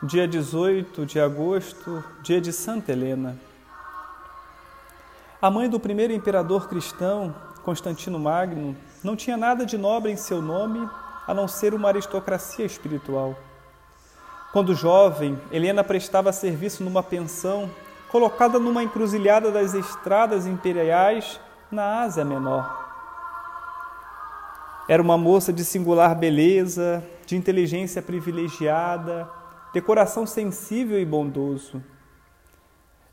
dia 18 de agosto, dia de Santa Helena. A mãe do primeiro imperador cristão, Constantino Magno, não tinha nada de nobre em seu nome a não ser uma aristocracia espiritual. Quando jovem, Helena prestava serviço numa pensão colocada numa encruzilhada das estradas imperiais na Ásia Menor. Era uma moça de singular beleza, de inteligência privilegiada, de coração sensível e bondoso.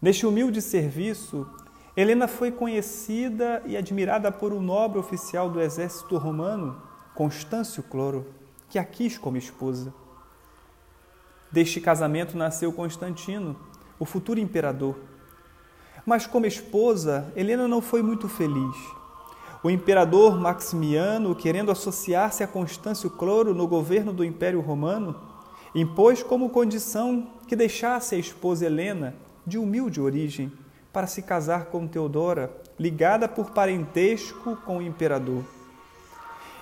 Neste humilde serviço, Helena foi conhecida e admirada por um nobre oficial do exército romano, Constâncio Cloro, que a quis como esposa. Deste casamento nasceu Constantino, o futuro imperador. Mas como esposa, Helena não foi muito feliz. O imperador Maximiano, querendo associar-se a Constâncio Cloro no governo do Império Romano, impôs como condição que deixasse a esposa Helena, de humilde origem, para se casar com Teodora, ligada por parentesco com o imperador.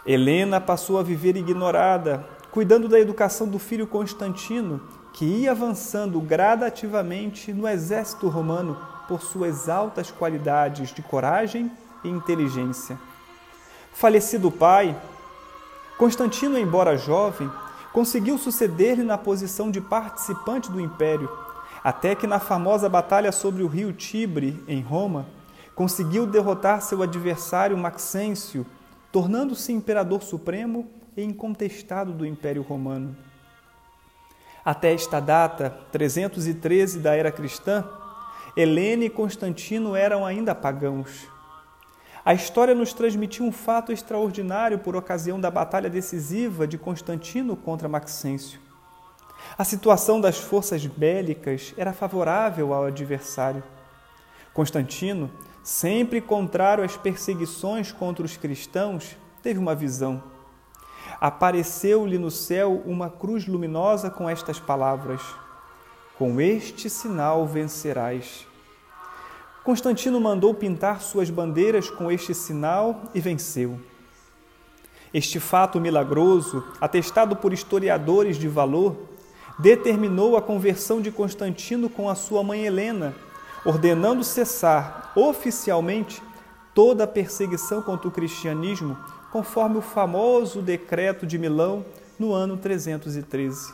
Helena passou a viver ignorada, cuidando da educação do filho Constantino, que ia avançando gradativamente no exército romano por suas altas qualidades de coragem e inteligência. Falecido o pai, Constantino, embora jovem, conseguiu suceder-lhe na posição de participante do império, até que na famosa batalha sobre o rio Tibre, em Roma, conseguiu derrotar seu adversário Maxêncio, tornando-se imperador supremo e incontestado do Império Romano. Até esta data, 313 da era cristã, Helena e Constantino eram ainda pagãos. A história nos transmitiu um fato extraordinário por ocasião da batalha decisiva de Constantino contra Maxêncio. A situação das forças bélicas era favorável ao adversário. Constantino, sempre contrário às perseguições contra os cristãos, teve uma visão. Apareceu-lhe no céu uma cruz luminosa com estas palavras: Com este sinal vencerás. Constantino mandou pintar suas bandeiras com este sinal e venceu. Este fato milagroso, atestado por historiadores de valor, determinou a conversão de Constantino com a sua mãe Helena, ordenando cessar oficialmente toda a perseguição contra o cristianismo, conforme o famoso decreto de Milão no ano 313.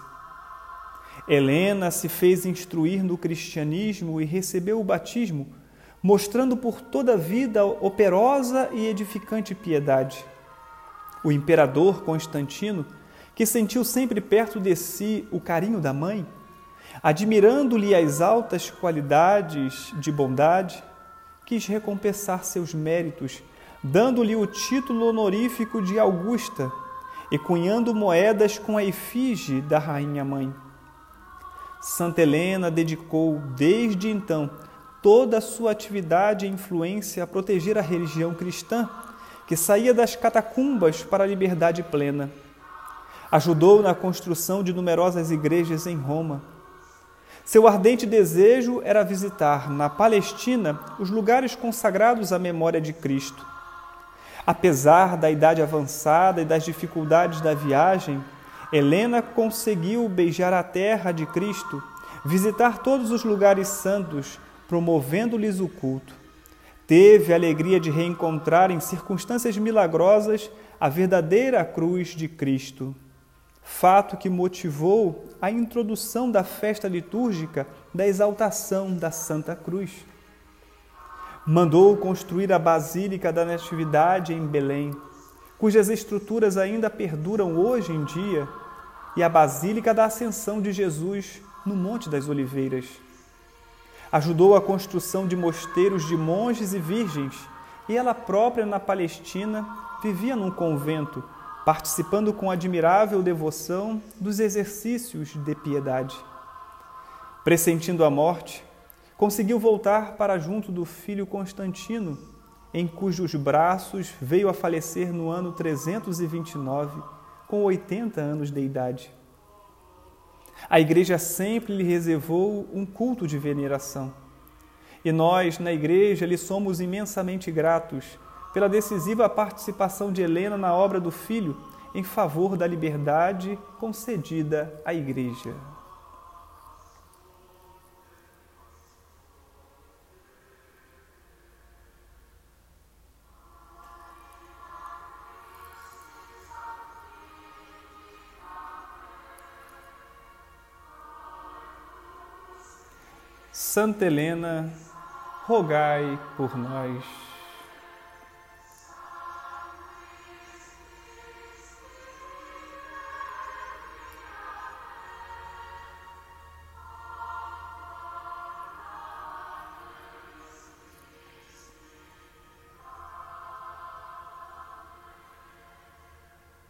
Helena se fez instruir no cristianismo e recebeu o batismo mostrando por toda a vida operosa e edificante piedade. O imperador Constantino, que sentiu sempre perto de si o carinho da mãe, admirando-lhe as altas qualidades de bondade, quis recompensar seus méritos, dando-lhe o título honorífico de Augusta e cunhando moedas com a efígie da rainha mãe. Santa Helena dedicou desde então toda a sua atividade e influência a proteger a religião cristã, que saía das catacumbas para a liberdade plena. Ajudou na construção de numerosas igrejas em Roma. Seu ardente desejo era visitar na Palestina os lugares consagrados à memória de Cristo. Apesar da idade avançada e das dificuldades da viagem, Helena conseguiu beijar a terra de Cristo, visitar todos os lugares santos promovendo-lhes o culto. Teve a alegria de reencontrar em circunstâncias milagrosas a verdadeira cruz de Cristo. Fato que motivou a introdução da festa litúrgica da exaltação da Santa Cruz. Mandou construir a Basílica da Natividade em Belém, cujas estruturas ainda perduram hoje em dia, e a Basílica da Ascensão de Jesus no Monte das Oliveiras Ajudou a construção de mosteiros de monges e virgens, e ela própria, na Palestina, vivia num convento, participando com admirável devoção dos exercícios de piedade. Pressentindo a morte, conseguiu voltar para junto do filho Constantino, em cujos braços veio a falecer no ano 329, com 80 anos de idade. A igreja sempre lhe reservou um culto de veneração. E nós, na igreja, lhe somos imensamente gratos pela decisiva participação de Helena na obra do Filho em favor da liberdade concedida à igreja. Santa Helena, rogai por nós.